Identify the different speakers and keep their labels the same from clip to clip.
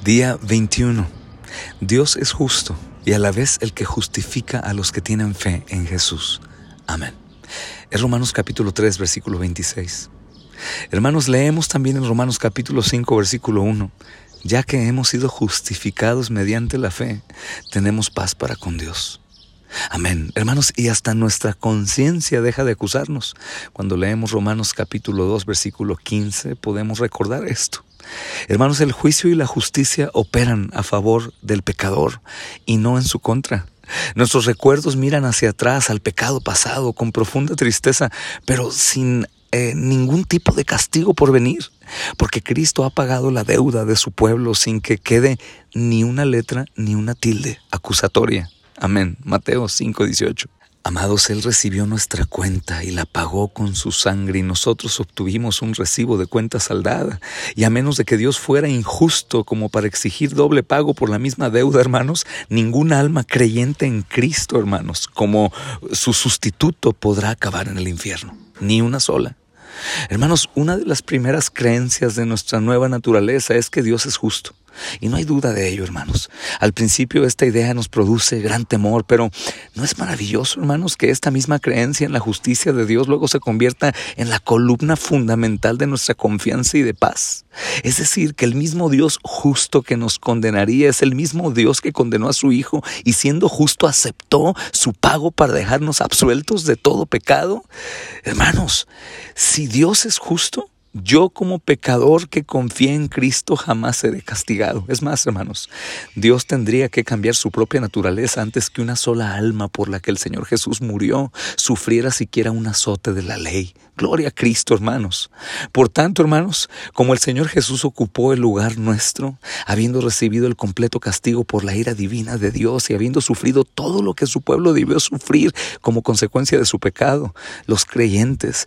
Speaker 1: Día 21. Dios es justo y a la vez el que justifica a los que tienen fe en Jesús. Amén. Es Romanos capítulo 3, versículo 26. Hermanos, leemos también en Romanos capítulo 5, versículo 1. Ya que hemos sido justificados mediante la fe, tenemos paz para con Dios. Amén. Hermanos, y hasta nuestra conciencia deja de acusarnos. Cuando leemos Romanos capítulo 2, versículo 15, podemos recordar esto. Hermanos, el juicio y la justicia operan a favor del pecador y no en su contra. Nuestros recuerdos miran hacia atrás al pecado pasado con profunda tristeza, pero sin eh, ningún tipo de castigo por venir, porque Cristo ha pagado la deuda de su pueblo sin que quede ni una letra ni una tilde acusatoria. Amén. Mateo 5:18. Amados, Él recibió nuestra cuenta y la pagó con su sangre y nosotros obtuvimos un recibo de cuenta saldada. Y a menos de que Dios fuera injusto como para exigir doble pago por la misma deuda, hermanos, ningún alma creyente en Cristo, hermanos, como su sustituto podrá acabar en el infierno. Ni una sola. Hermanos, una de las primeras creencias de nuestra nueva naturaleza es que Dios es justo. Y no hay duda de ello, hermanos. Al principio esta idea nos produce gran temor, pero ¿no es maravilloso, hermanos, que esta misma creencia en la justicia de Dios luego se convierta en la columna fundamental de nuestra confianza y de paz? Es decir, que el mismo Dios justo que nos condenaría es el mismo Dios que condenó a su Hijo y siendo justo aceptó su pago para dejarnos absueltos de todo pecado. Hermanos, si Dios es justo, yo como pecador que confía en Cristo jamás seré castigado. Es más, hermanos, Dios tendría que cambiar su propia naturaleza antes que una sola alma por la que el Señor Jesús murió sufriera siquiera un azote de la ley. Gloria a Cristo, hermanos. Por tanto, hermanos, como el Señor Jesús ocupó el lugar nuestro, habiendo recibido el completo castigo por la ira divina de Dios y habiendo sufrido todo lo que su pueblo debió sufrir como consecuencia de su pecado, los creyentes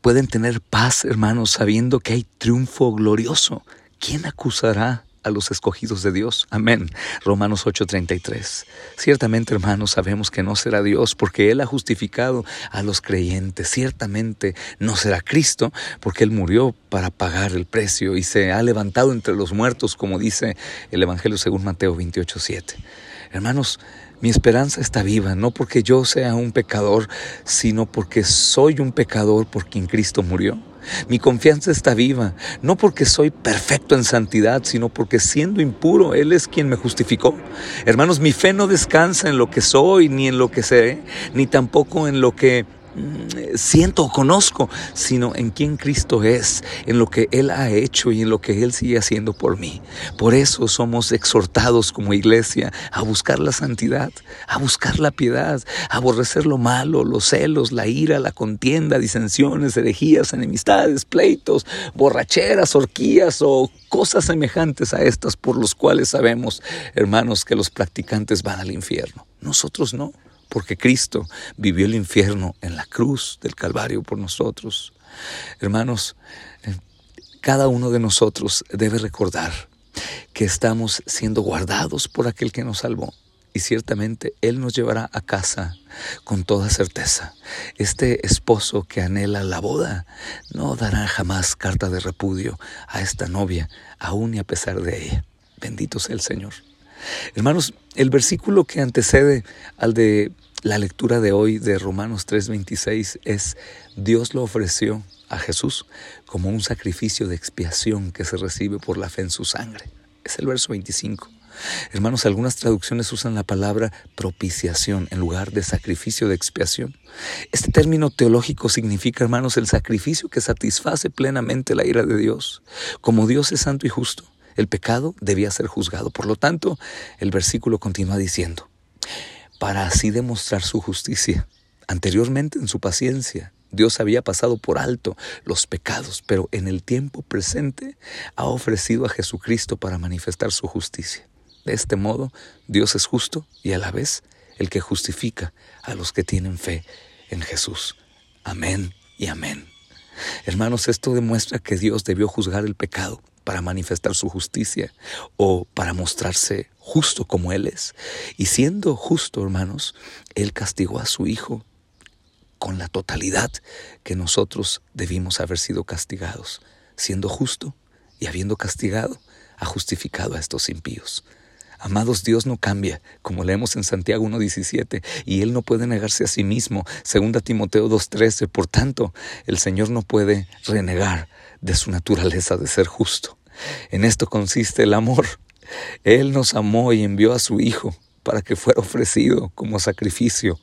Speaker 1: pueden tener paz, hermanos, sabiendo que hay triunfo glorioso. ¿Quién acusará a los escogidos de Dios? Amén. Romanos 8:33. Ciertamente, hermanos, sabemos que no será Dios porque Él ha justificado a los creyentes. Ciertamente no será Cristo porque Él murió para pagar el precio y se ha levantado entre los muertos, como dice el Evangelio según Mateo 28:7. Hermanos, mi esperanza está viva, no porque yo sea un pecador, sino porque soy un pecador por quien Cristo murió. Mi confianza está viva, no porque soy perfecto en santidad, sino porque siendo impuro, Él es quien me justificó. Hermanos, mi fe no descansa en lo que soy, ni en lo que sé, ni tampoco en lo que siento o conozco, sino en quién Cristo es, en lo que Él ha hecho y en lo que Él sigue haciendo por mí. Por eso somos exhortados como iglesia a buscar la santidad, a buscar la piedad, a aborrecer lo malo, los celos, la ira, la contienda, disensiones, herejías, enemistades, pleitos, borracheras, orquías o cosas semejantes a estas por los cuales sabemos, hermanos, que los practicantes van al infierno. Nosotros no porque Cristo vivió el infierno en la cruz del Calvario por nosotros. Hermanos, eh, cada uno de nosotros debe recordar que estamos siendo guardados por aquel que nos salvó y ciertamente Él nos llevará a casa con toda certeza. Este esposo que anhela la boda no dará jamás carta de repudio a esta novia, aun y a pesar de ella. Bendito sea el Señor. Hermanos, el versículo que antecede al de la lectura de hoy de Romanos 3:26 es Dios lo ofreció a Jesús como un sacrificio de expiación que se recibe por la fe en su sangre. Es el verso 25. Hermanos, algunas traducciones usan la palabra propiciación en lugar de sacrificio de expiación. Este término teológico significa, hermanos, el sacrificio que satisface plenamente la ira de Dios. Como Dios es santo y justo, el pecado debía ser juzgado. Por lo tanto, el versículo continúa diciendo, para así demostrar su justicia. Anteriormente en su paciencia, Dios había pasado por alto los pecados, pero en el tiempo presente ha ofrecido a Jesucristo para manifestar su justicia. De este modo, Dios es justo y a la vez el que justifica a los que tienen fe en Jesús. Amén y amén. Hermanos, esto demuestra que Dios debió juzgar el pecado para manifestar su justicia o para mostrarse justo como Él es. Y siendo justo, hermanos, Él castigó a su Hijo con la totalidad que nosotros debimos haber sido castigados. Siendo justo y habiendo castigado, ha justificado a estos impíos. Amados, Dios no cambia, como leemos en Santiago 1.17, y Él no puede negarse a sí mismo, 2 Timoteo 2.13. Por tanto, el Señor no puede renegar de su naturaleza de ser justo. En esto consiste el amor. Él nos amó y envió a su Hijo para que fuera ofrecido como sacrificio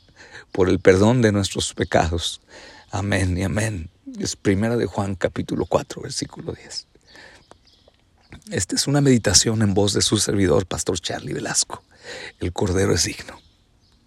Speaker 1: por el perdón de nuestros pecados. Amén y amén. Es primera de Juan capítulo 4, versículo 10. Esta es una meditación en voz de su servidor, Pastor Charlie Velasco. El Cordero es digno.